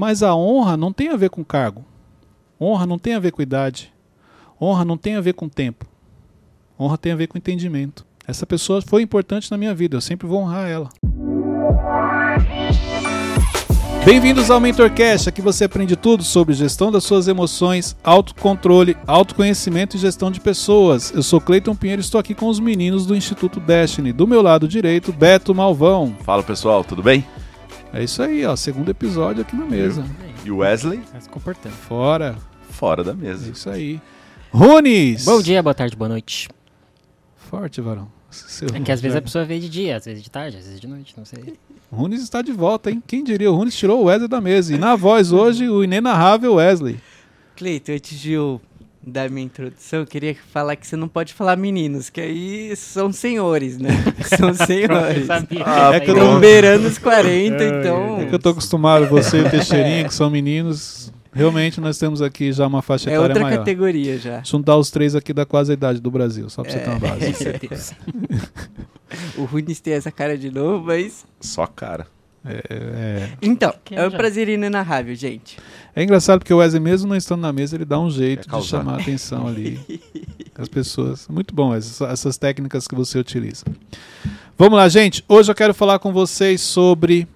Mas a honra não tem a ver com cargo. Honra não tem a ver com idade. Honra não tem a ver com tempo. Honra tem a ver com entendimento. Essa pessoa foi importante na minha vida, eu sempre vou honrar ela. Bem-vindos ao MentorCast, aqui você aprende tudo sobre gestão das suas emoções, autocontrole, autoconhecimento e gestão de pessoas. Eu sou Cleiton Pinheiro e estou aqui com os meninos do Instituto Destiny. Do meu lado direito, Beto Malvão. Fala pessoal, tudo bem? É isso aí, ó, segundo episódio aqui na mesa. E o Wesley? Tá se comportando. Fora. Fora da É mesa. isso aí. Runes! Bom dia, boa tarde, boa noite. Forte, varão. Seu É que às vezes a pessoa vê de dia, às vezes de tarde, às vezes de noite, não sei. Runes está de volta, hein? Quem diria? O Runes tirou o Wesley da mesa. E na voz hoje, o inenarrável Wesley. Cleiton, antes de eu dar minha introdução, eu queria falar que você não pode falar meninos, que aí são senhores, né? São senhores. Ah, É que eu. Estão beirando os 40, então. É que eu tô acostumado, você e o Teixeirinha, que são meninos. Realmente nós temos aqui já uma faixa É etária outra maior. categoria já. Juntar os três aqui da quase a idade do Brasil, só pra você É. ter uma base. Meu Deus. O Runes tem essa cara de novo, mas. Só cara. É, Então, Quem é um já? prazer inenarrável, gente. é engraçado porque o Wesley, mesmo não estando na mesa, ele dá um jeito de chamar a atenção ali. As pessoas. Muito bom essas, essas técnicas que você utiliza. Vamos lá, gente. Hoje eu quero falar com vocês sobre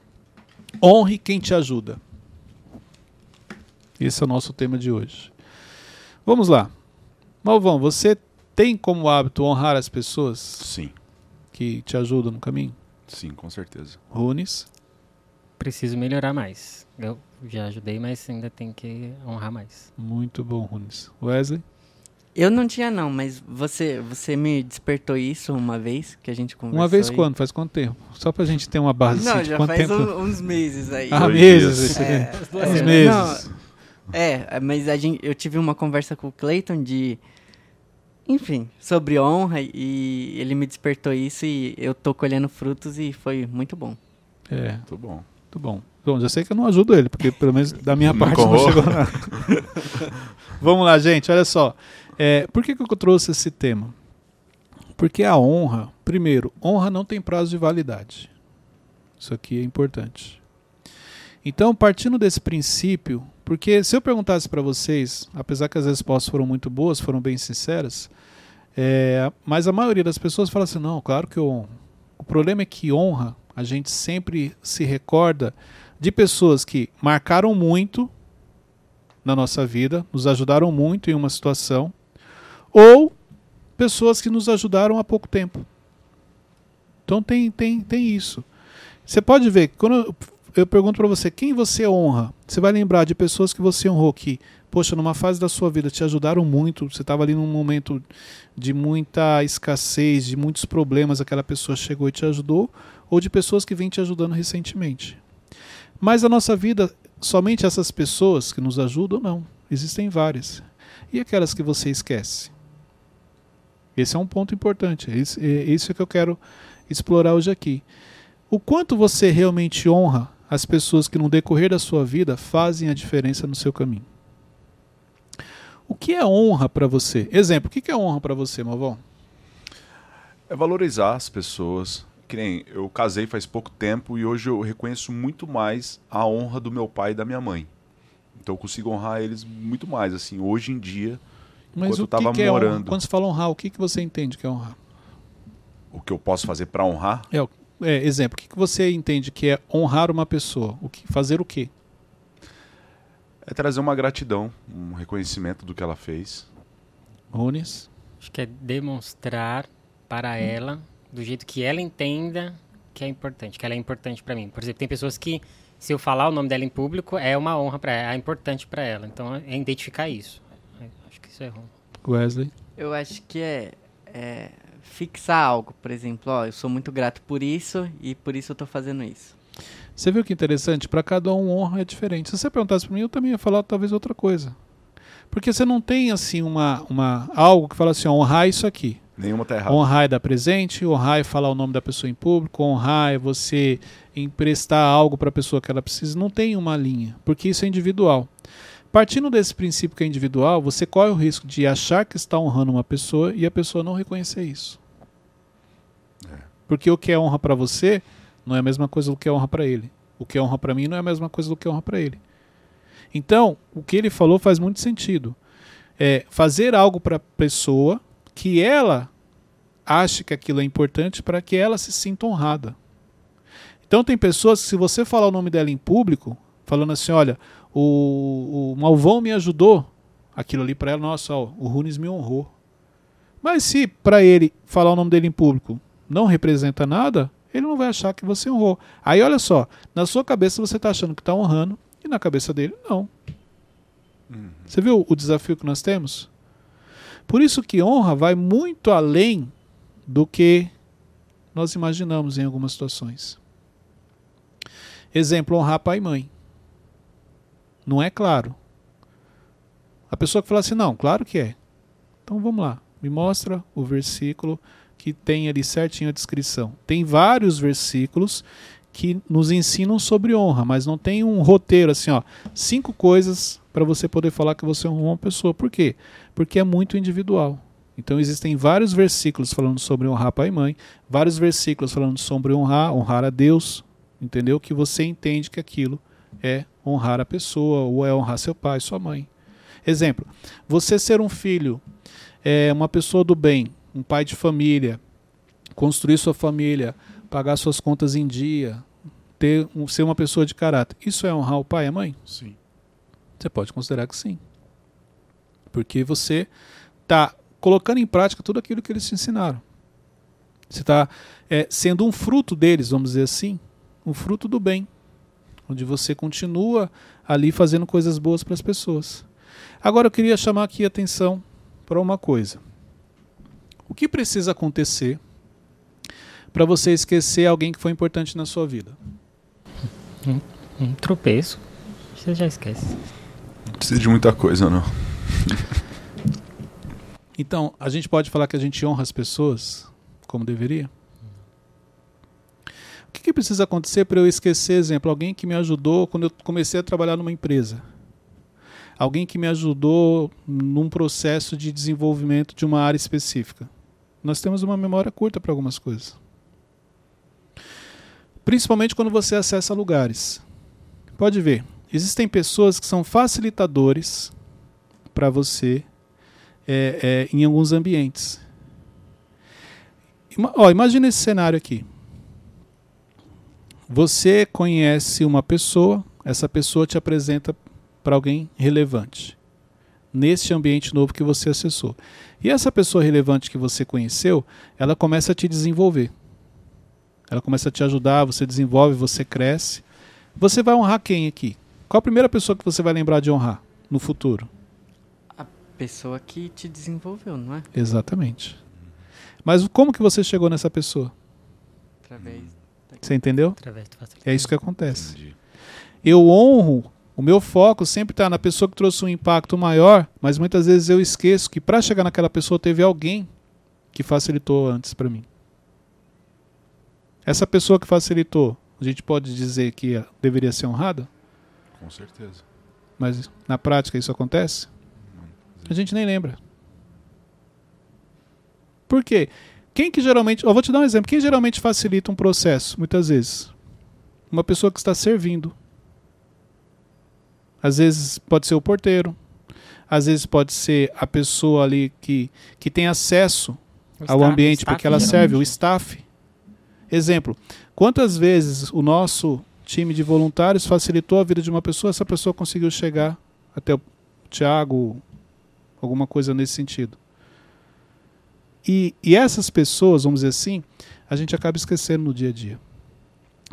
honre quem te ajuda. Esse é o nosso tema de hoje. Vamos lá. Malvão, você tem como hábito honrar as pessoas Sim, que te ajudam no caminho? sim, com certeza. Runes? Preciso melhorar mais. Eu já ajudei, mas ainda tem que honrar mais. Muito bom, Runes. Wesley? Eu não tinha, não, mas você, você me despertou isso uma vez que a gente conversou. Uma vez e- quando? Faz quanto tempo? Só pra gente ter uma base Não, assim, já faz tempo. um- uns meses aí. Ah, Dois meses. dias. esse- É, Uns é, meses. não, é, mas a gente, eu tive uma conversa com o Clayton de. Enfim, sobre honra e ele me despertou isso e eu tô colhendo frutos e foi muito bom. É, Muito bom. Muito bom. Bom, já sei que eu não ajudo ele, porque pelo menos da minha parte não chegou nada. Vamos lá, gente, olha só. É, por que, que eu trouxe esse tema? Porque a honra, primeiro, honra não tem prazo de validade. Isso aqui é importante. Então, partindo desse princípio, porque se eu perguntasse para vocês, apesar que as respostas foram muito boas, foram bem sinceras, é, mas a maioria das pessoas fala assim: não, claro que eu honro. O problema é que honra, a gente sempre se recorda de pessoas que marcaram muito na nossa vida, nos ajudaram muito em uma situação, ou pessoas que nos ajudaram há pouco tempo. Então tem, tem, tem isso. Você pode ver, quando eu, eu pergunto para você quem você honra, você vai lembrar de pessoas que você honrou que, poxa, numa fase da sua vida te ajudaram muito, você estava ali num momento de muita escassez, de muitos problemas, aquela pessoa chegou e te ajudou, ou de pessoas que vêm te ajudando recentemente. Mas a nossa vida, somente essas pessoas que nos ajudam, não. Existem várias. E aquelas que você esquece? Esse é um ponto importante. É isso, é isso que eu quero explorar hoje aqui. O quanto você realmente honra as pessoas que no decorrer da sua vida fazem a diferença no seu caminho? O que é honra para você? Exemplo, o que é honra para você, Malvão? É valorizar as pessoas. Que nem eu casei faz pouco tempo e hoje eu reconheço muito mais a honra do meu pai e da minha mãe. Então eu consigo honrar eles muito mais, assim, hoje em dia, Mas Enquanto o eu tava que, que é honra? morando. Quando você fala honrar, o que, que você entende que é honrar? o que eu posso fazer para honrar É, o- é, exemplo, o que, que você entende que é honrar uma pessoa? O que, fazer o quê? é trazer uma gratidão, um reconhecimento do que ela fez. Runes? Acho que é demonstrar para ela, do jeito que ela entenda que é importante, que ela é importante para mim. Por exemplo, tem pessoas que, se eu falar o nome dela em público, é uma honra para ela, é importante para ela. Então, é identificar isso. Acho que isso é honra. Wesley? Eu acho que é, é fixar algo, por exemplo, ó, eu sou muito grato por isso e por isso eu tô fazendo isso. Você viu que interessante? Para cada um, honra é diferente. Se você perguntasse para mim, eu também ia falar talvez outra coisa. Porque você não tem assim uma, uma algo que fala assim, ó, honrar isso aqui. Nenhuma tá errada. Honrar é dar presente, honrar é falar o nome da pessoa em público, honrar é você emprestar algo para a pessoa que ela precisa. Não tem uma linha, porque isso é individual. Partindo desse princípio que é individual, você corre o risco de achar que está honrando uma pessoa e a pessoa não reconhecer isso. Porque o que é honra para você não é a mesma coisa do que é honra para ele. O que é honra para mim não é a mesma coisa do que é honra para ele. Então, o que ele falou faz muito sentido. É fazer algo para a pessoa que ela ache que aquilo é importante para que ela se sinta honrada. Então tem pessoas que se você falar o nome dela em público, falando assim, olha, o, o Malvão me ajudou, aquilo ali para ela, nossa, ó, o Runes me honrou. Mas se para ele falar o nome dele em público não representa nada, ele não vai achar que você honrou. Aí olha só, na sua cabeça você está achando que está honrando e na cabeça dele não. Uhum. Você viu o desafio que nós temos? Por isso que honra vai muito além do que nós imaginamos em algumas situações. Exemplo, honrar pai e mãe. Não é claro. A pessoa que fala assim, não, claro que é. Então vamos lá, me mostra o versículo que tem ali certinho a descrição. Tem vários versículos que nos ensinam sobre honra, mas não tem um roteiro assim, ó, cinco coisas para você poder falar que você honrou uma pessoa. Por quê? Porque é muito individual. Então existem vários versículos falando sobre honrar pai e mãe, vários versículos falando sobre honrar, honrar a Deus, entendeu? Que você entende que aquilo é honrar a pessoa ou é honrar seu pai, sua mãe. Exemplo: você ser um filho, é uma pessoa do bem, um pai de família, construir sua família, pagar suas contas em dia, ter um, ser uma pessoa de caráter. Isso é honrar o pai e a mãe? Sim. Você pode considerar que sim. Porque você está colocando em prática tudo aquilo que eles te ensinaram. Você está é, sendo um fruto deles, vamos dizer assim, um fruto do bem, onde você continua ali fazendo coisas boas para as pessoas. Agora eu queria chamar aqui a atenção para uma coisa. O que precisa acontecer para você esquecer alguém que foi importante na sua vida? Um, um tropeço. Você já esquece. Não precisa de muita coisa, não. Então, a gente pode falar que a gente honra as pessoas como deveria? O que, que precisa acontecer para eu esquecer, exemplo, alguém que me ajudou quando eu comecei a trabalhar numa empresa? Alguém que me ajudou num processo de desenvolvimento de uma área específica. Nós temos uma memória curta para algumas coisas. Principalmente quando você acessa lugares. Pode ver, existem pessoas que são facilitadores para você é, é, em alguns ambientes. Ima, ó, imagina esse cenário aqui. Você conhece uma pessoa, essa pessoa te apresenta para alguém relevante neste ambiente novo que você acessou. E essa pessoa relevante que você conheceu, ela começa a te desenvolver. Ela começa a te ajudar, você desenvolve, você cresce. Você vai honrar quem aqui? Qual a primeira pessoa que você vai lembrar de honrar no futuro? A pessoa que te desenvolveu, não é? Exatamente. Mas como que você chegou nessa pessoa? Através. Você entendeu? Através do. É isso que acontece. Entendi. Eu honro, o meu foco sempre está na pessoa que trouxe um impacto maior, mas muitas vezes eu esqueço que para chegar naquela pessoa teve alguém que facilitou antes para mim. Essa pessoa que facilitou, a gente pode dizer que eh, deveria ser honrada, Com certeza. mas na prática isso acontece? A gente nem lembra. Por quê? Quem que geralmente. Eu vou te dar um exemplo. Quem geralmente facilita um processo, muitas vezes? Uma pessoa que está servindo. Às vezes pode ser o porteiro. Às vezes pode ser a pessoa ali que, que tem acesso O ao staff- ambiente staff, porque ela geralmente. serve, o staff. Exemplo, quantas vezes o nosso time de voluntários facilitou a vida de uma pessoa, essa pessoa conseguiu chegar até o Tiago, alguma coisa nesse sentido. E, e essas pessoas, vamos dizer assim, a gente acaba esquecendo no dia a dia.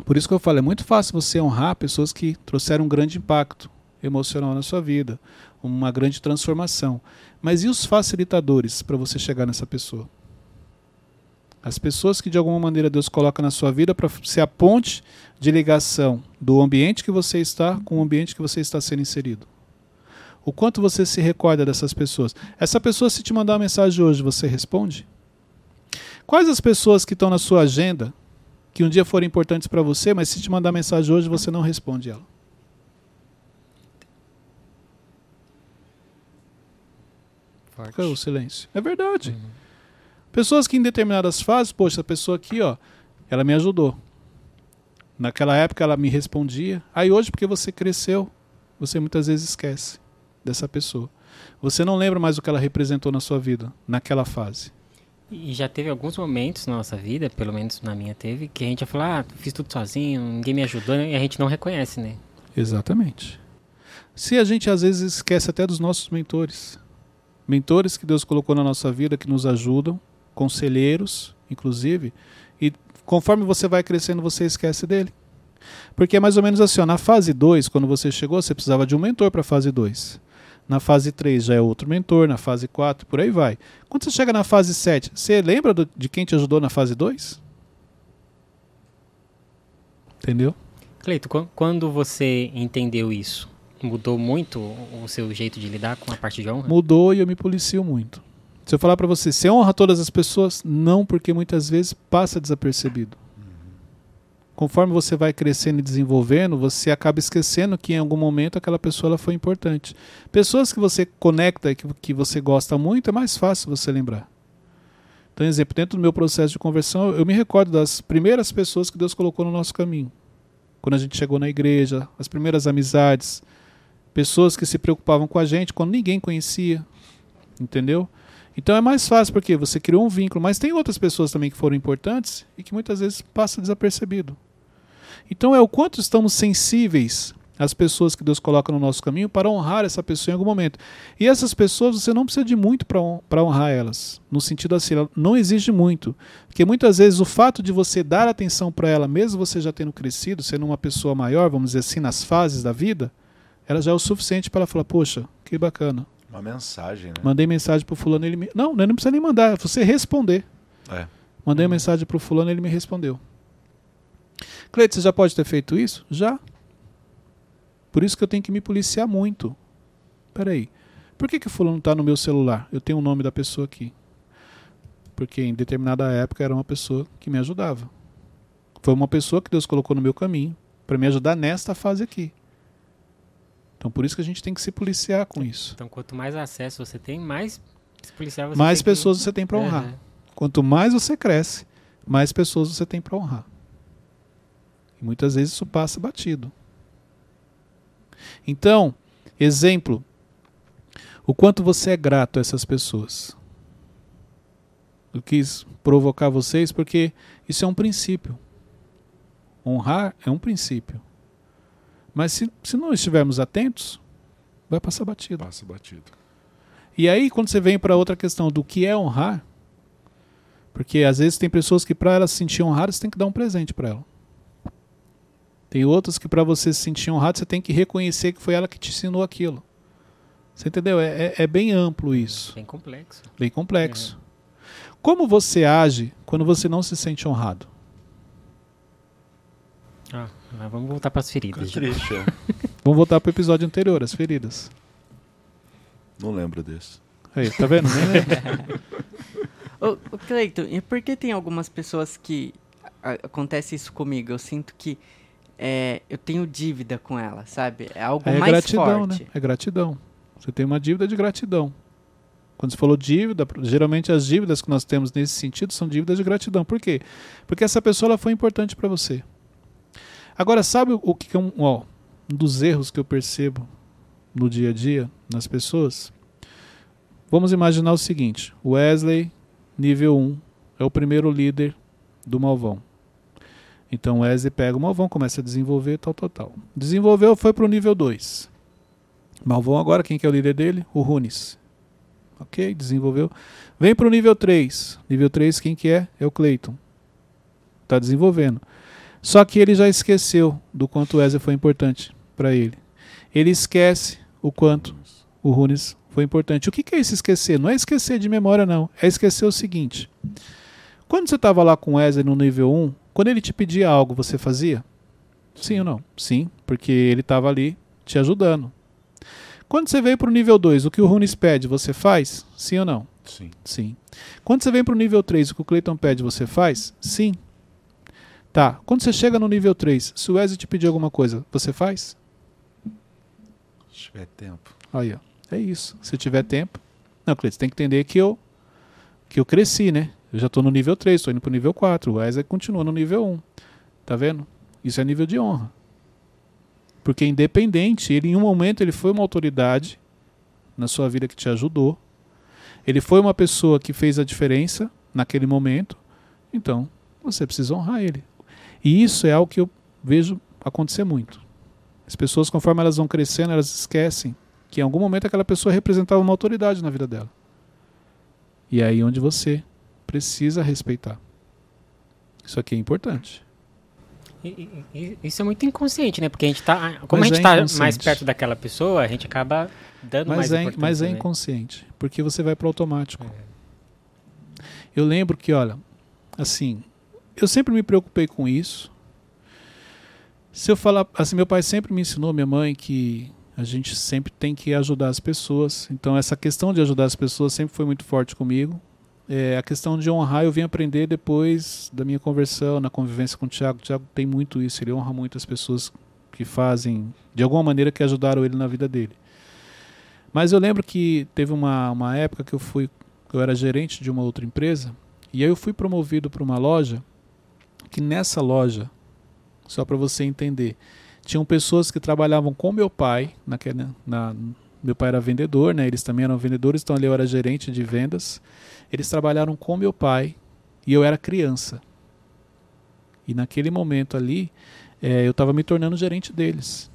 Por isso que eu falo, é muito fácil você honrar pessoas que trouxeram um grande impacto emocional na sua vida, uma grande transformação. Mas e os facilitadores para você chegar nessa pessoa? As pessoas que de alguma maneira Deus coloca na sua vida para ser a ponte de ligação do ambiente que você está com o ambiente que você está sendo inserido. O quanto você se recorda dessas pessoas? Essa pessoa, se te mandar uma mensagem hoje, você responde? Quais as pessoas que estão na sua agenda que um dia forem importantes para você, mas se te mandar mensagem hoje, você não responde ela? Forte. É o silêncio? É verdade. Pessoas que em determinadas fases, poxa, essa pessoa aqui, ó, ela me ajudou. Naquela época ela me respondia. Aí hoje, porque você cresceu, você muitas vezes esquece dessa pessoa. Você não lembra mais o que ela representou na sua vida, naquela fase. E já teve alguns momentos na nossa vida, pelo menos na minha teve, que a gente ia falar, ah, fiz tudo sozinho, ninguém me ajudou, e a gente não reconhece, né? Exatamente. Se a gente às vezes esquece até dos nossos mentores, mentores que Deus colocou na nossa vida que nos ajudam, conselheiros, inclusive, e conforme você vai crescendo, você esquece dele. Porque é mais ou menos assim, ó, na fase 2, quando você chegou, você precisava de um mentor para a fase 2. Na fase 3 já é outro mentor, na fase 4, por aí vai. Quando você chega na fase 7, você lembra do, de quem te ajudou na fase 2? Entendeu? Cleito, quando você entendeu isso, mudou muito o seu jeito de lidar com a parte de honra? Mudou e eu me policio muito. Se eu falar para você, você honra todas as pessoas? Não, porque muitas vezes passa desapercebido conforme você vai crescendo e desenvolvendo, você acaba esquecendo que em algum momento aquela pessoa foi importante. Pessoas que você conecta e que, que você gosta muito, é mais fácil você lembrar. Então, exemplo, dentro do meu processo de conversão, eu me recordo das primeiras pessoas que Deus colocou no nosso caminho. Quando a gente chegou na igreja, as primeiras amizades, pessoas que se preocupavam com a gente quando ninguém conhecia, entendeu? Então é mais fácil porque você criou um vínculo, mas tem outras pessoas também que foram importantes e que muitas vezes passa desapercebido. Então é o quanto estamos sensíveis às pessoas que Deus coloca no nosso caminho para honrar essa pessoa em algum momento. E essas pessoas você não precisa de muito para honrar elas, no sentido assim, não exige muito, porque muitas vezes o fato de você dar atenção para ela, mesmo você já tendo crescido, sendo uma pessoa maior, vamos dizer assim, nas fases da vida, ela já é o suficiente para ela falar, poxa, que bacana. Uma mensagem, né? Mandei mensagem pro fulano, ele me... Não, não precisa nem mandar, é você responder. É. Mandei uma mensagem pro fulano, ele me respondeu. Cleiton, você já pode ter feito isso? Já. Por isso que eu tenho que me policiar muito. Peraí. Por que, que o fulano está no meu celular? Eu tenho o nome da pessoa aqui. Porque em determinada época era uma pessoa que me ajudava. Foi uma pessoa que Deus colocou no meu caminho para me ajudar nesta fase aqui. Então por isso que a gente tem que se policiar com isso. Então quanto mais acesso você tem, mais se policiar você mais pessoas que... você tem para honrar. Uhum. Quanto mais você cresce, mais pessoas você tem para honrar. E muitas vezes isso passa batido. Então, exemplo, o quanto você é grato a essas pessoas. Eu quis provocar vocês porque isso é um princípio. Honrar é um princípio. Mas se, se não estivermos atentos, vai passar batido. Passa batido. E aí, quando você vem para outra questão do que é honrar, porque às vezes tem pessoas que para elas se sentir honradas, você tem que dar um presente para ela. Tem outras que para você se sentir honrado, você tem que reconhecer que foi ela que te ensinou aquilo. Você entendeu? É, é, é bem amplo isso. Bem complexo. Bem complexo. É. Como você age quando você não se sente honrado? Ah, vamos voltar para as feridas. triste, é. vamos voltar para o episódio anterior, as feridas. Não lembro desse. Aí, tá vendo? Nem lembro. ô, ô Cleiton, e por que tem algumas pessoas que a, acontece isso comigo? Eu sinto que é, eu tenho dívida com ela, sabe? É algo é mais gratidão, forte. Né? É gratidão. Você tem uma dívida de gratidão. Quando você falou dívida, geralmente as dívidas que nós temos nesse sentido são dívidas de gratidão. Por quê? Porque essa pessoa ela foi importante para você. Agora, sabe o que é um, ó, um dos erros que eu percebo no dia a dia nas pessoas? Vamos imaginar o seguinte: Wesley, nível 1, é o primeiro líder do Malvão. Então Wesley pega o Malvão, começa a desenvolver, tal, tal, tal. Desenvolveu, foi para o nível 2. Malvão agora, quem que é o líder dele? O Runes. Ok, desenvolveu. Vem para o nível 3. Nível 3, quem que é? É o Clayton. Está desenvolvendo. Só que ele já esqueceu do quanto o Wesley foi importante para ele. Ele esquece o quanto o Runes foi importante. O que, é esse esquecer? Não é esquecer de memória, não. É esquecer o seguinte. Quando você estava lá com o Wesley no nível 1, quando ele te pedia algo, você fazia? Sim ou não? Sim, porque ele estava ali te ajudando. Quando você veio para o nível 2, o que o Runes pede, você faz? Sim ou não? Sim. Sim. Quando você vem para o nível 3, o que o Clayton pede, você faz? Sim. Tá. Quando você chega no nível 3, se o Wesley te pedir alguma coisa, você faz? Se tiver tempo. Aí, ó. É isso. Se tiver tempo. Não, Cleiton, você tem que entender que eu, que eu cresci, né? Eu já estou no nível 3, estou indo para o nível 4. O Wesley continua no nível 1. Tá vendo? Isso é nível de honra. Porque independente, ele em um momento ele foi uma autoridade na sua vida que te ajudou. Ele foi uma pessoa que fez a diferença naquele momento. Então, você precisa honrar ele. E isso é algo que eu vejo acontecer muito. As pessoas, conforme elas vão crescendo, elas esquecem que em algum momento aquela pessoa representava uma autoridade na vida dela. E é aí onde você precisa respeitar. Isso aqui é importante. Isso é muito inconsciente, né? Porque a gente tá. Como Mas a gente é está mais perto daquela pessoa, a gente acaba dando Mas mais é, mas é né? inconsciente, porque você vai para o automático. Eu lembro que, olha, assim, eu sempre me preocupei com isso. Se eu falar, assim, meu pai sempre me ensinou, minha mãe, que a gente sempre tem que ajudar as pessoas. Então, essa questão de ajudar as pessoas sempre foi muito forte comigo. É, a questão de honrar eu vim aprender depois da minha conversão, na convivência com o Tiago. O Tiago tem muito isso, ele honra muito as pessoas que fazem, de alguma maneira, que ajudaram ele na vida dele. Mas eu lembro que teve uma, uma época que eu fui, eu era gerente de uma outra empresa, e aí eu fui promovido para uma loja, que nessa loja, só para você entender, tinham pessoas que trabalhavam com meu pai, naquela, na, meu pai era vendedor, né? Eles também eram vendedores, então eu era gerente de vendas. Eles trabalharam com meu pai e eu era criança. E naquele momento ali, é, eu estava me tornando gerente deles.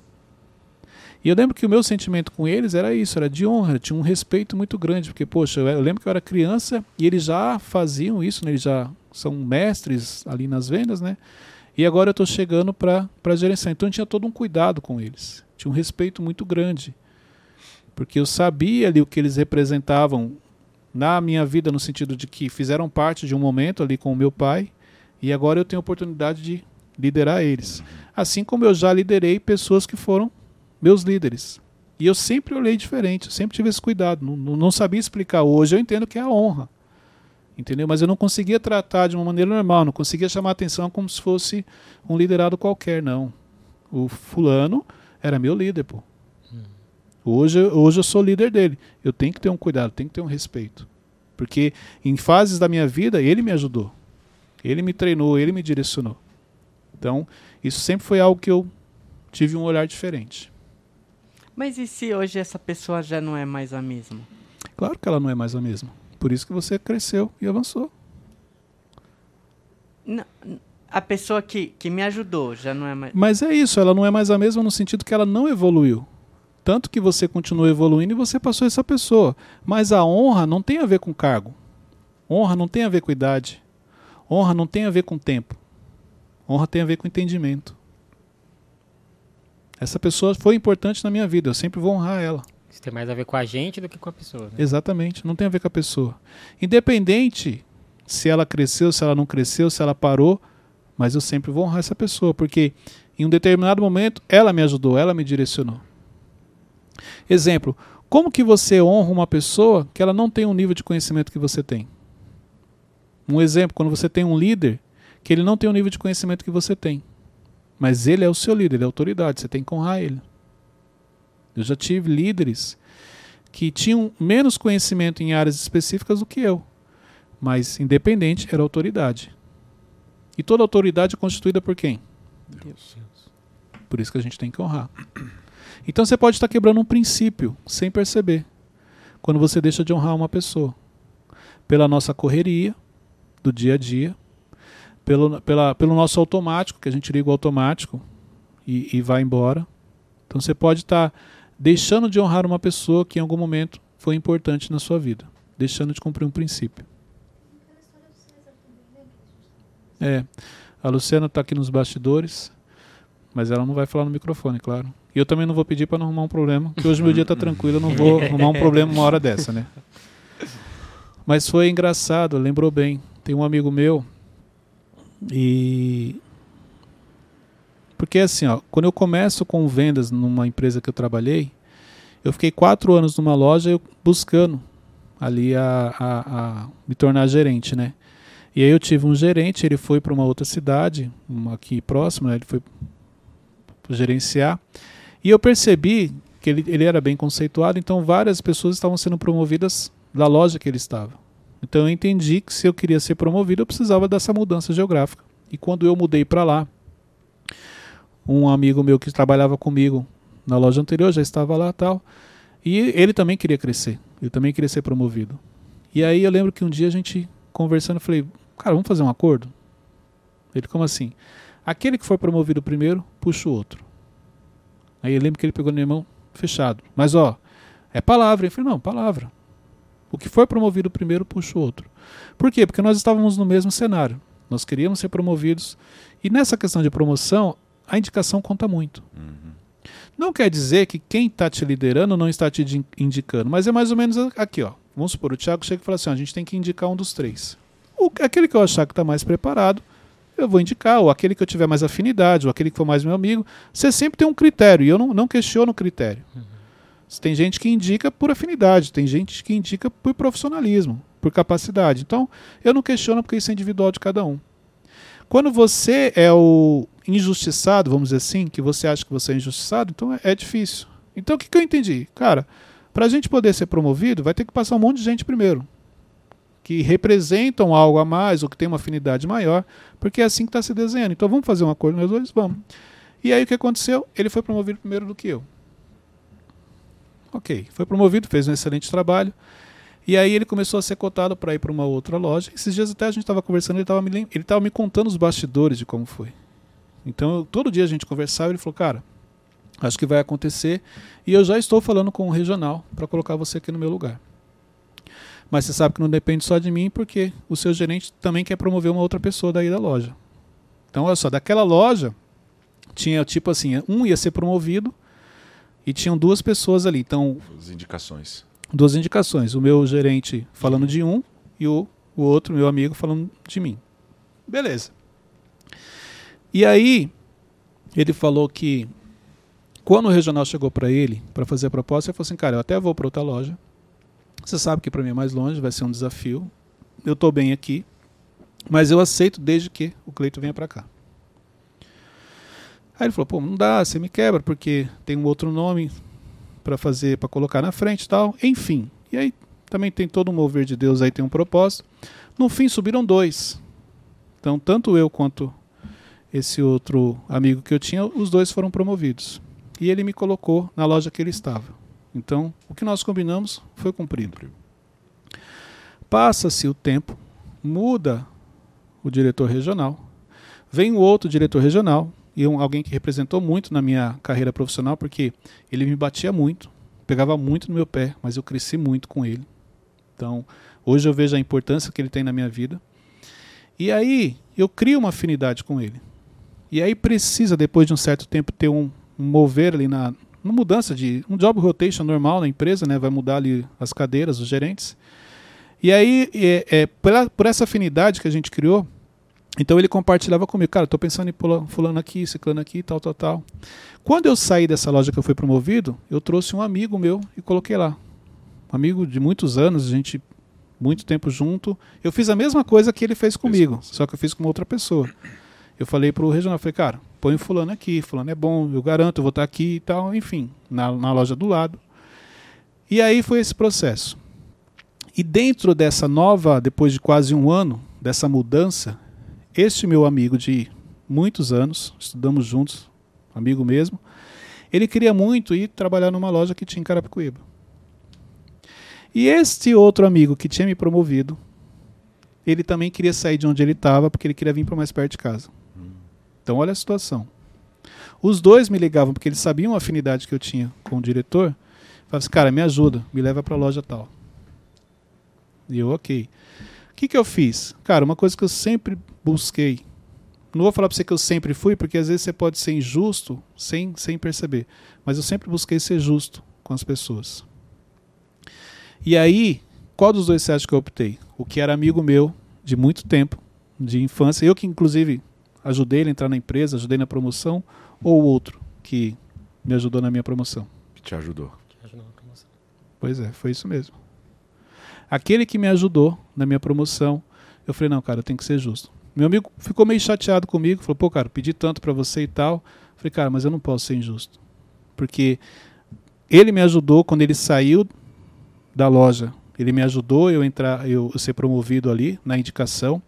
E eu lembro que o meu sentimento com eles era isso, era de honra, tinha um respeito muito grande, porque, poxa, eu, lembro que eu era criança e eles já faziam isso, né? eles já são mestres ali nas vendas, né? E agora eu estou chegando para gerenciar. Então eu tinha todo um cuidado com eles, tinha um respeito muito grande, porque eu sabia ali o que eles representavam na minha vida, no sentido de que fizeram parte de um momento ali com o meu pai, e agora eu tenho a oportunidade de liderar eles. Assim como eu já liderei pessoas que foram meus líderes. E eu sempre olhei diferente, sempre tive esse cuidado. Não, não, não sabia explicar. Hoje eu entendo que é a honra. Entendeu? Mas eu não conseguia tratar de uma maneira normal, não conseguia chamar a atenção como se fosse um liderado qualquer, não. O fulano era meu líder, pô. Hoje, hoje eu sou líder dele. Eu tenho que ter um cuidado, tenho que ter um respeito. Porque em fases da minha vida, ele me ajudou. Ele me treinou, ele me direcionou. Então, isso sempre foi algo que eu tive um olhar diferente. Mas e se hoje essa pessoa já não é mais a mesma? Claro que ela não é mais a mesma. Por isso que você cresceu e avançou. Não, a pessoa que, que me ajudou já não é mais. Mas é isso, ela não é mais a mesma no sentido que ela não evoluiu. Tanto que você continuou evoluindo e você passou essa pessoa. Mas a honra não tem a ver com cargo. Honra não tem a ver com idade. Honra não tem a ver com tempo. Honra tem a ver com entendimento. Essa pessoa foi importante na minha vida, eu sempre vou honrar ela. Isso tem mais a ver com a gente do que com a pessoa. Né? Exatamente, não tem a ver com a pessoa. Independente se ela cresceu, se ela não cresceu, se ela parou, mas eu sempre vou honrar essa pessoa, porque em um determinado momento ela me ajudou, ela me direcionou. Exemplo, como que você honra uma pessoa que ela não tem o nível de conhecimento que você tem? Um exemplo, quando você tem um líder que ele não tem o nível de conhecimento que você tem, mas ele é o seu líder, ele é autoridade, você tem que honrar ele. Eu já tive líderes que tinham menos conhecimento em áreas específicas do que eu, mas independente era autoridade. E toda autoridade é constituída por quem? Deus. Por isso que a gente tem que honrar. Então você pode estar quebrando um princípio sem perceber, quando você deixa de honrar uma pessoa. Pela nossa correria do dia a dia, pelo, pela, pelo nosso automático, que a gente liga o automático e, e vai embora. Então você pode estar deixando de honrar uma pessoa que em algum momento foi importante na sua vida, deixando de cumprir um princípio. É, a Luciana está aqui nos bastidores, mas ela não vai falar no microfone, claro. E eu também não vou pedir para não arrumar um problema, porque hoje meu dia está tranquilo, eu não vou arrumar um problema uma hora dessa, né? Mas foi engraçado, lembrou bem. Tem um amigo meu e porque assim, ó, quando eu começo com vendas numa empresa que eu trabalhei, eu fiquei quatro anos numa loja buscando ali a, a, a me tornar gerente, né? E aí eu tive um gerente, ele foi para uma outra cidade, uma aqui próxima, né? ele foi gerenciar, e eu percebi que ele, ele era bem conceituado, então várias pessoas estavam sendo promovidas da loja que ele estava. Então eu entendi que se eu queria ser promovido, eu precisava dessa mudança geográfica. E quando eu mudei para lá, um amigo meu que trabalhava comigo na loja anterior, já estava lá tal. E ele também queria crescer. Ele também queria ser promovido. E aí eu lembro que um dia a gente conversando, eu falei, cara, vamos fazer um acordo? Ele, como assim? Aquele que for promovido primeiro, puxa o outro. Aí eu lembro que ele pegou no minha mão, fechado. Mas ó, é palavra. Eu falei, não, palavra. O que for promovido primeiro, puxa o outro. Por quê? Porque nós estávamos no mesmo cenário. Nós queríamos ser promovidos. E nessa questão de promoção, a indicação conta muito. Uhum. Não quer dizer que quem está te liderando não está te di- indicando, mas é mais ou menos aqui, ó. Vamos supor, o Thiago chega e fala assim: ó, a gente tem que indicar um dos três. O, aquele que eu achar que está mais preparado, eu vou indicar, ou aquele que eu tiver mais afinidade, ou aquele que for mais meu amigo. Você sempre tem um critério, e eu não, não questiono o critério. Tem gente que indica por afinidade, tem gente que indica por profissionalismo, por capacidade. Então, eu não questiono porque isso é individual de cada um. Quando você é o injustiçado, vamos dizer assim, que você acha que você é injustiçado, então é, é difícil. Então o que, que eu entendi? Cara, para a gente poder ser promovido, vai ter que passar um monte de gente primeiro. Que representam algo a mais ou que tem uma afinidade maior, porque é assim que está se desenhando. Então vamos fazer um acordo nós dois? Vamos. E aí o que aconteceu? Ele foi promovido primeiro do que eu. Ok, foi promovido, fez um excelente trabalho. E aí ele começou a ser cotado para ir para uma outra loja. Esses dias até a gente estava conversando, ele estava me, ele tava me contando os bastidores de como foi. Então eu- todo dia a gente conversava, ele falou, cara, acho que vai acontecer e eu já estou falando com o regional para colocar você aqui no meu lugar. Mas você sabe que não depende só de mim, porque o seu gerente também quer promover uma outra pessoa daí da loja. Então, olha só, daquela loja tinha tipo assim, um ia ser promovido e tinham duas pessoas ali. Então, As indicações. duas indicações. O meu gerente falando de um e o, o outro, meu amigo, falando de mim. Beleza. E aí, ele falou que quando o regional chegou para ele para fazer a proposta, ele falou assim: Cara, eu até vou para outra loja. Você sabe que para mim é mais longe, vai ser um desafio. Eu estou bem aqui, mas eu aceito desde que o Cleito venha para cá. Aí ele falou: Pô, não dá, você me quebra, porque tem um outro nome para fazer, para colocar na frente e tal. Enfim. E aí também tem todo um mover de Deus aí, tem um propósito. No fim subiram dois. Então, tanto eu quanto esse outro amigo que eu tinha, os dois foram promovidos. E ele me colocou na loja que ele estava. Então, o que nós combinamos foi cumprido. Passa-se o tempo, muda o diretor regional, vem o outro diretor regional, e um, alguém que representou muito na minha carreira profissional, porque ele me batia muito, pegava muito no meu pé, mas eu cresci muito com ele. Então, hoje eu vejo a importância que ele tem na minha vida. E aí, eu crio uma afinidade com ele. E aí precisa, depois de um certo tempo, ter um, um mover ali na uma mudança de um job rotation normal na empresa, né? Vai mudar ali as cadeiras, os gerentes. E aí, é, é, pela, por essa afinidade que a gente criou, então ele compartilhava comigo, cara, tô pensando em pula- fulano aqui, ciclano aqui, tal, tal, tal. Quando eu saí dessa loja que eu fui promovido, eu trouxe um amigo meu e coloquei lá. Um amigo de muitos anos, a gente muito tempo junto. Eu fiz a mesma coisa que ele fez comigo, só que eu fiz com outra pessoa. Eu falei pro regional, falei, cara, põe o fulano aqui, fulano é bom, eu garanto, eu vou estar aqui e tal, enfim, na, na loja do lado. E aí foi esse processo. E dentro dessa nova, depois de quase um ano, dessa mudança, este meu amigo de muitos anos, estudamos juntos, amigo mesmo, ele queria muito ir trabalhar numa loja que tinha em Carapicuíba. E este outro amigo que tinha me promovido, ele também queria sair de onde ele estava, porque ele queria vir para mais perto de casa. Então, olha a situação. Os dois me ligavam porque eles sabiam a afinidade que eu tinha com o diretor. Falavam assim, cara, me ajuda, me leva para a loja tal. E eu, ok. O que, que eu fiz? Cara, uma coisa que eu sempre busquei. Não vou falar para você que eu sempre fui, porque às vezes você pode ser injusto sem, sem perceber. Mas eu sempre busquei ser justo com as pessoas. E aí, qual dos dois você acha que eu optei? O que era amigo meu de muito tempo, de infância, eu que inclusive ajudei ele a entrar na empresa, ajudei na promoção, ou o outro que me ajudou na minha promoção? Que te ajudou. Pois é, foi isso mesmo. Aquele que me ajudou na minha promoção, eu falei, não, cara, tenho que ser justo. Meu amigo ficou meio chateado comigo, falou, pô, cara, pedi tanto para você e tal. Eu falei, cara, mas eu não posso ser injusto. Porque ele me ajudou quando ele saiu da loja. Ele me ajudou eu entrar, eu ser promovido ali na indicação.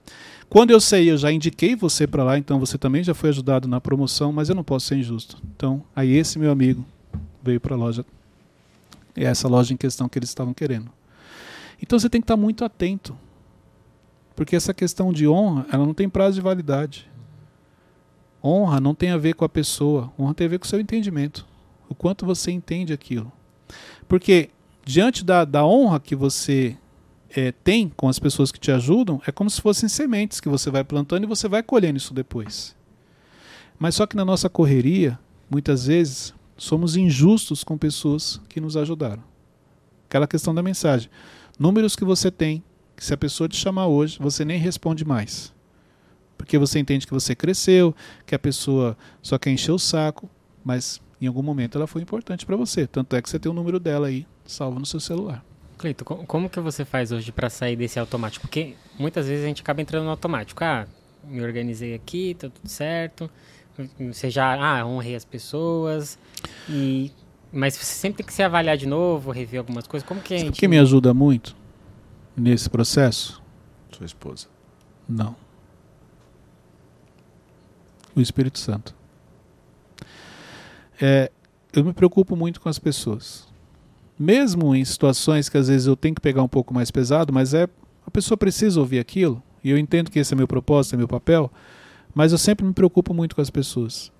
Quando eu saí, eu já indiquei você para lá, então você também já foi ajudado na promoção, mas eu não posso ser injusto. Então, aí esse meu amigo veio para a loja, é essa loja em questão que eles estavam querendo. Então você tem que estar muito atento, porque essa questão de honra, ela não tem prazo de validade. Honra não tem a ver com a pessoa, honra tem a ver com o seu entendimento, o quanto você entende aquilo. Porque diante da, da honra que você é, tem com as pessoas que te ajudam, é como se fossem sementes que você vai plantando e você vai colhendo isso depois. Mas só que na nossa correria, muitas vezes, somos injustos com pessoas que nos ajudaram. Aquela questão da mensagem. Números que você tem, que se a pessoa te chamar hoje, você nem responde mais. Porque você entende que você cresceu, que a pessoa só quer encher o saco, mas em algum momento ela foi importante para você. Tanto é que você tem o número dela aí salvo no seu celular. Cleito, como que você faz hoje para sair desse automático? Porque muitas vezes a gente acaba entrando no automático. Ah, me organizei aqui, tá tudo certo. Você já, ah, honrei as pessoas. E, mas você sempre tem que se avaliar de novo, rever algumas coisas. Como que a Sabe gente... que me ajuda muito nesse processo? Sua esposa. Não. O Espírito Santo. É, eu me preocupo muito com as pessoas. Mesmo em situações que às vezes eu tenho que pegar um pouco mais pesado, mas é a pessoa precisa ouvir aquilo, e eu entendo que esse é meu propósito, é meu papel, mas eu sempre me preocupo muito com as pessoas.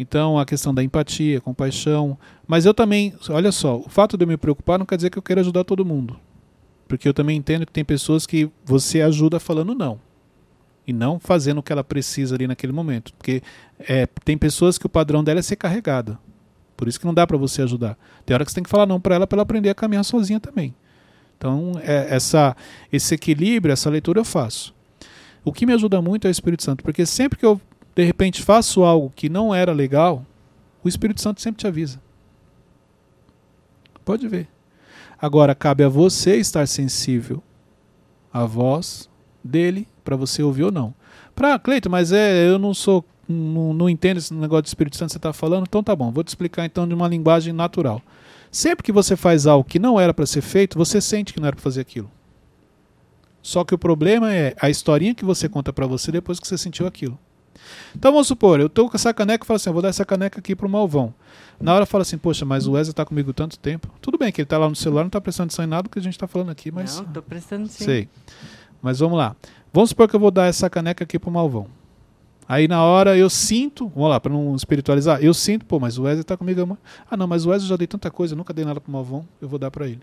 Então, a questão da empatia, compaixão. Mas eu também, olha só, o fato de eu me preocupar não quer dizer que eu quero ajudar todo mundo. Porque eu também entendo que tem pessoas que você ajuda falando não. E não fazendo o que ela precisa ali naquele momento. Porque é, tem pessoas que o padrão dela é ser carregada. Por isso que não dá para você ajudar. Tem hora que você tem que falar não para ela para ela aprender a caminhar sozinha também. Então, é, essa, esse equilíbrio, essa leitura eu faço. O que me ajuda muito é o Espírito Santo, porque sempre que eu de repente faço algo que não era legal, o Espírito Santo sempre te avisa. Pode ver. Agora, cabe a você estar sensível à voz dele para você ouvir ou não. Para Cleito, mas é, eu não sou, não, não entendo esse negócio de Espírito Santo que você está falando, então tá bom, vou te explicar então de uma linguagem natural. Sempre que você faz algo que não era para ser feito, você sente que não era para fazer aquilo. Só que o problema é a historinha que você conta para você depois que você sentiu aquilo. Então vamos supor, eu tô com essa caneca e falo assim, eu vou dar essa caneca aqui pro Malvão. Na hora fala assim, poxa, mas o Wesley tá comigo tanto tempo. Tudo bem que ele tá lá no celular, não tá prestando atenção em nada do que a gente tá falando aqui, mas. Não, tô prestando sim. Sei. Mas vamos lá. Vamos supor que eu vou dar essa caneca aqui pro Malvão. Aí na hora eu sinto, vamos lá, para não espiritualizar, eu sinto, pô, mas o Wesley tá comigo. Ah, não, mas o Wesley já dei tanta coisa, eu nunca dei nada pro Malvão, eu vou dar para ele.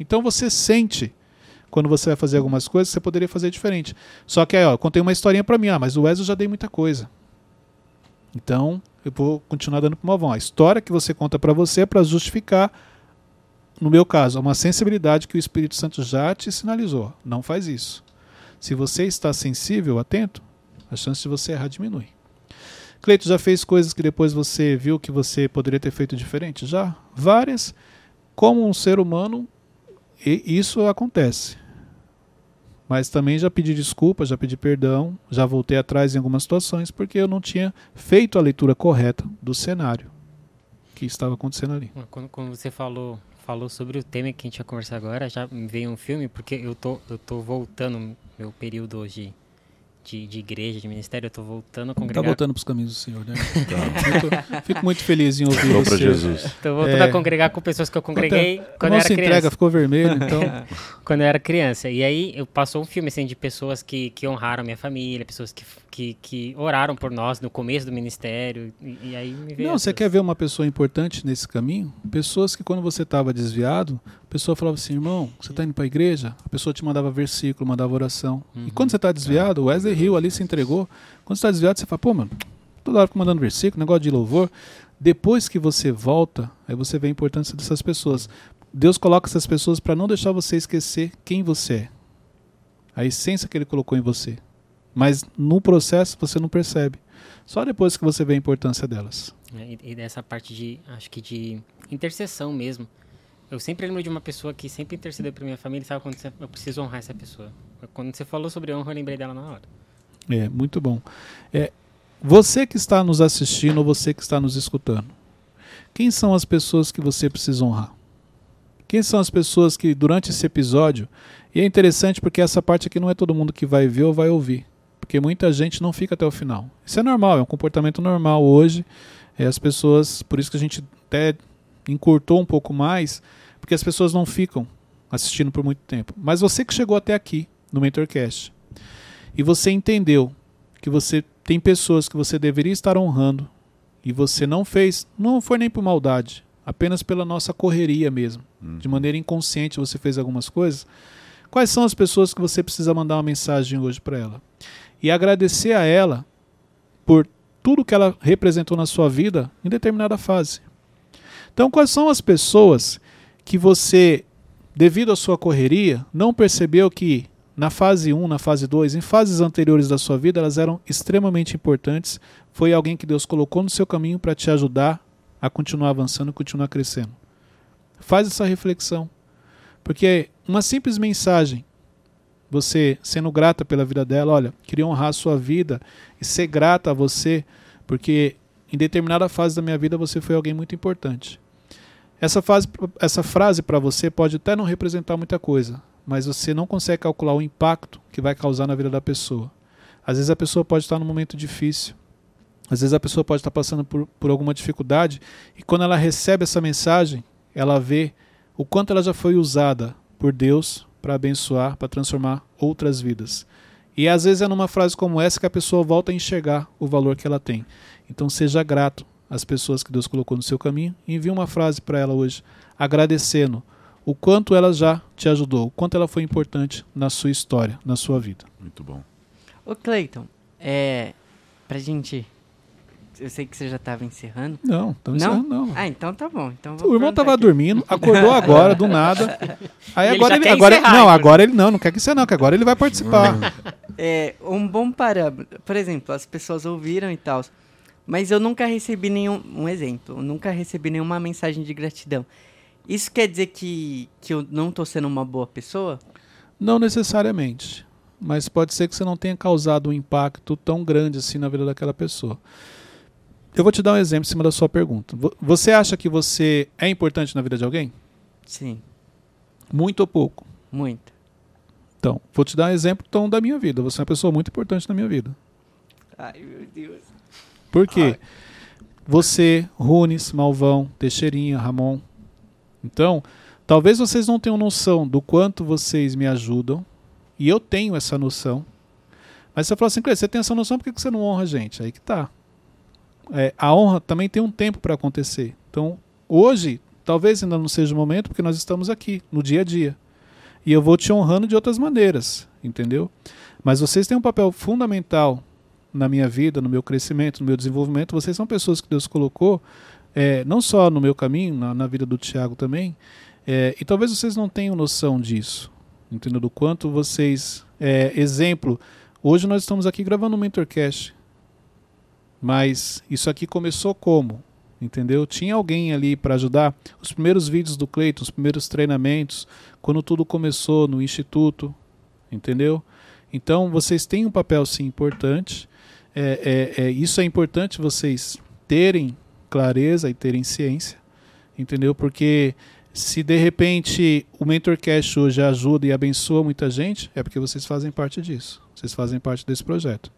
Então você sente quando você vai fazer algumas coisas, você poderia fazer diferente. Só que aí, ó, eu contei uma historinha para mim, ah, mas o Wesley eu já dei muita coisa. Então, eu vou continuar dando pro Malvão. A história que você conta para você é para justificar, no meu caso, uma sensibilidade que o Espírito Santo já te sinalizou. Não faz isso. Se você está sensível, atento, a chance de você errar diminui. Cleito, já fez coisas que depois você viu que você poderia ter feito diferente? Já. Várias. Como um ser humano, e isso acontece. Mas também já pedi desculpa, já pedi perdão, já voltei atrás em algumas situações porque eu não tinha feito a leitura correta do cenário que estava acontecendo ali. Quando, quando você falou, falou sobre o tema que a gente ia conversar agora, já veio um filme, porque eu tô, eu tô voltando meu período hoje de, de igreja, de ministério, eu tô voltando a congregar. Tá voltando para os caminhos do Senhor, né? fico, fico, muito feliz em ouvir Vou você. para Jesus. Tô voltando é, a congregar com pessoas que eu congreguei Até, quando eu era criança. entrega, ficou vermelho, então. quando eu era criança. E aí eu passou um filme assim de pessoas que, que honraram minha família, pessoas que, que, que oraram por nós no começo do ministério. E, e aí me veio Não, você quer ver uma pessoa importante nesse caminho? Pessoas que quando você estava desviado, a pessoa falava assim, irmão, você está indo para a igreja? A pessoa te mandava versículo, mandava oração. Uhum. E quando você está desviado, o Wesley Hill ali se entregou. Quando você está desviado, você fala, pô, mano, toda hora mandando versículo, negócio de louvor. Depois que você volta, aí você vê a importância dessas pessoas. Deus coloca essas pessoas para não deixar você esquecer quem você é. A essência que ele colocou em você. Mas no processo você não percebe. Só depois que você vê a importância delas. É, e, e dessa parte de, acho que de intercessão mesmo. Eu sempre lembro de uma pessoa que sempre intercedeu para minha família, sabe quando você, eu preciso honrar essa pessoa. Quando você falou sobre honra, eu lembrei dela na hora. É, muito bom. É, você que está nos assistindo ou você que está nos escutando, quem são as pessoas que você precisa honrar? Quem são as pessoas que durante esse episódio, e é interessante porque essa parte aqui não é todo mundo que vai ver ou vai ouvir, porque muita gente não fica até o final. Isso é normal, é um comportamento normal hoje. É, as pessoas, por isso que a gente até encurtou um pouco mais, porque as pessoas não ficam assistindo por muito tempo. Mas você que chegou até aqui no Mentorcast e você entendeu que você tem pessoas que você deveria estar honrando e você não fez, não foi nem por maldade, apenas pela nossa correria mesmo. Uhum. De maneira inconsciente você fez algumas coisas. Quais são as pessoas que você precisa mandar uma mensagem hoje para ela? E agradecer a ela por tudo que ela representou na sua vida em determinada fase. Então, quais são as pessoas que você, devido à sua correria, não percebeu que na fase 1, na fase 2, em fases anteriores da sua vida, elas eram extremamente importantes. Foi alguém que Deus colocou no seu caminho para te ajudar a continuar avançando, continuar crescendo. Faz essa reflexão. Porque uma simples mensagem, você sendo grata pela vida dela, olha, queria honrar a sua vida e ser grata a você, porque em determinada fase da minha vida você foi alguém muito importante. Essa, fase, essa frase para você pode até não representar muita coisa, mas você não consegue calcular o impacto que vai causar na vida da pessoa. Às vezes a pessoa pode estar num momento difícil, às vezes a pessoa pode estar passando por, por alguma dificuldade, e quando ela recebe essa mensagem, ela vê o quanto ela já foi usada por Deus para abençoar, para transformar outras vidas. E às vezes é numa frase como essa que a pessoa volta a enxergar o valor que ela tem. Então seja grato às pessoas que Deus colocou no seu caminho e envie uma frase para ela hoje, agradecendo o quanto ela já te ajudou, o quanto ela foi importante na sua história, na sua vida. Muito bom. Ô Cleiton, é. Pra gente. Eu sei que você já estava encerrando. Não, estamos Não? encerrando, não. Ah, então tá bom. Então vou O irmão perguntar tava aqui. dormindo, acordou agora, do nada. Aí Ele agora já ele, quer agora encerrar, não, inclusive. agora ele não, não quer que você não, que agora ele vai participar. É, um bom parâmetro. Por exemplo, as pessoas ouviram e tal. Mas eu nunca recebi nenhum. Um exemplo. Eu nunca recebi nenhuma mensagem de gratidão. Isso quer dizer que, que eu não tô sendo uma boa pessoa? Não necessariamente, mas pode ser que você não tenha causado um impacto tão grande assim na vida daquela pessoa. Eu vou te dar um exemplo em cima da sua pergunta. Vo- Você acha que você é importante na vida de alguém? Sim, Muito ou pouco? muito. Então, vou te dar um exemplo então, da minha vida. Você é uma pessoa muito importante na minha vida. Ai, meu Deus. Por quê? Você, Runes, Malvão, Teixeirinha, Ramon. Então, talvez vocês não tenham noção do quanto vocês me ajudam, e eu tenho essa noção. Mas você fala assim, Cleiton, você tem essa noção, por que que você não honra a gente? Aí que tá. É, a honra também tem um tempo para acontecer. Então, hoje, talvez ainda não seja o momento, porque nós estamos aqui, no dia a dia. E eu vou te honrando de outras maneiras, entendeu? Mas vocês têm um papel fundamental na minha vida, no meu crescimento, no meu desenvolvimento. Vocês são pessoas que Deus colocou, é, não só no meu caminho, na, na vida do Tiago também. é, e talvez vocês não tenham noção disso, entendeu? Do quanto vocês. é, exemplo, hoje nós estamos aqui gravando um Mentorcast. Mas isso aqui começou como? Entendeu? Tinha alguém ali para ajudar. Os primeiros vídeos do Cleiton, os primeiros treinamentos, quando tudo começou no instituto, entendeu? Então vocês têm um papel sim importante. É, é, é, isso é importante vocês terem clareza e terem ciência, entendeu? Porque se de repente o Mentorcast hoje ajuda e abençoa muita gente, é porque vocês fazem parte disso. Vocês fazem parte desse projeto.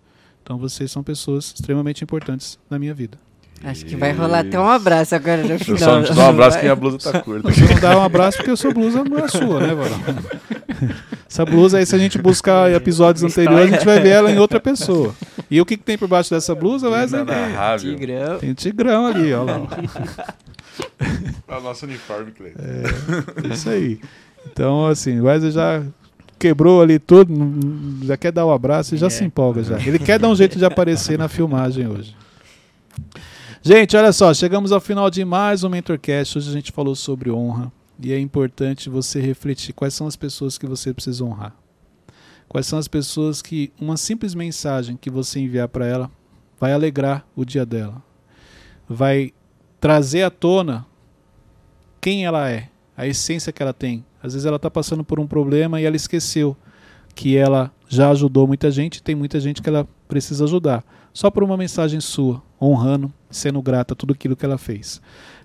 Então vocês são pessoas extremamente importantes na minha vida. Acho que vai rolar até um abraço agora no Eu final. só te dou um abraço que Vai. minha blusa tá curta. Você não dá um abraço porque a sua blusa não é sua, né, Varão? Essa blusa aí, se a gente buscar episódios anteriores, a gente vai ver ela em outra pessoa. E o que, que tem por baixo dessa blusa, Wesley? Inenarrável. Tigrão. Tem tigrão ali, ó lá. É o nosso uniforme, Cleiton. É isso aí. Então, assim, o Wesley já quebrou ali tudo, já quer dar o abraço e já É. se empolga já. Ele quer dar um jeito de aparecer na filmagem hoje. Gente, olha só, chegamos ao final de mais um Mentorcast. Hoje a gente falou sobre honra e é importante você refletir quais são as pessoas que você precisa honrar. Quais são as pessoas que uma simples mensagem que você enviar para ela vai alegrar o dia dela. Vai trazer à tona quem ela é, a essência que ela tem. Às vezes ela está passando por um problema e ela esqueceu que ela já ajudou muita gente tem muita gente que ela precisa ajudar. Só por uma mensagem sua, honrando, sendo grata a tudo aquilo que ela fez.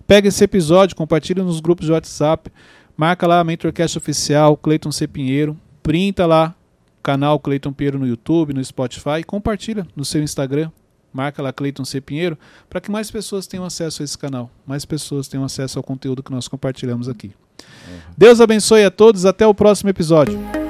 Pega esse episódio, compartilha nos grupos de WhatsApp, Marca lá a Mentorcast Oficial, Cleiton C. Pinheiro. Printa lá canal Cleiton Pinheiro no YouTube, no Spotify. Compartilha no seu Instagram. Marca lá Cleiton C. Pinheiro para que mais pessoas tenham acesso a esse canal. Mais pessoas tenham acesso ao conteúdo que nós compartilhamos aqui. Deus abençoe a todos. Até o próximo episódio.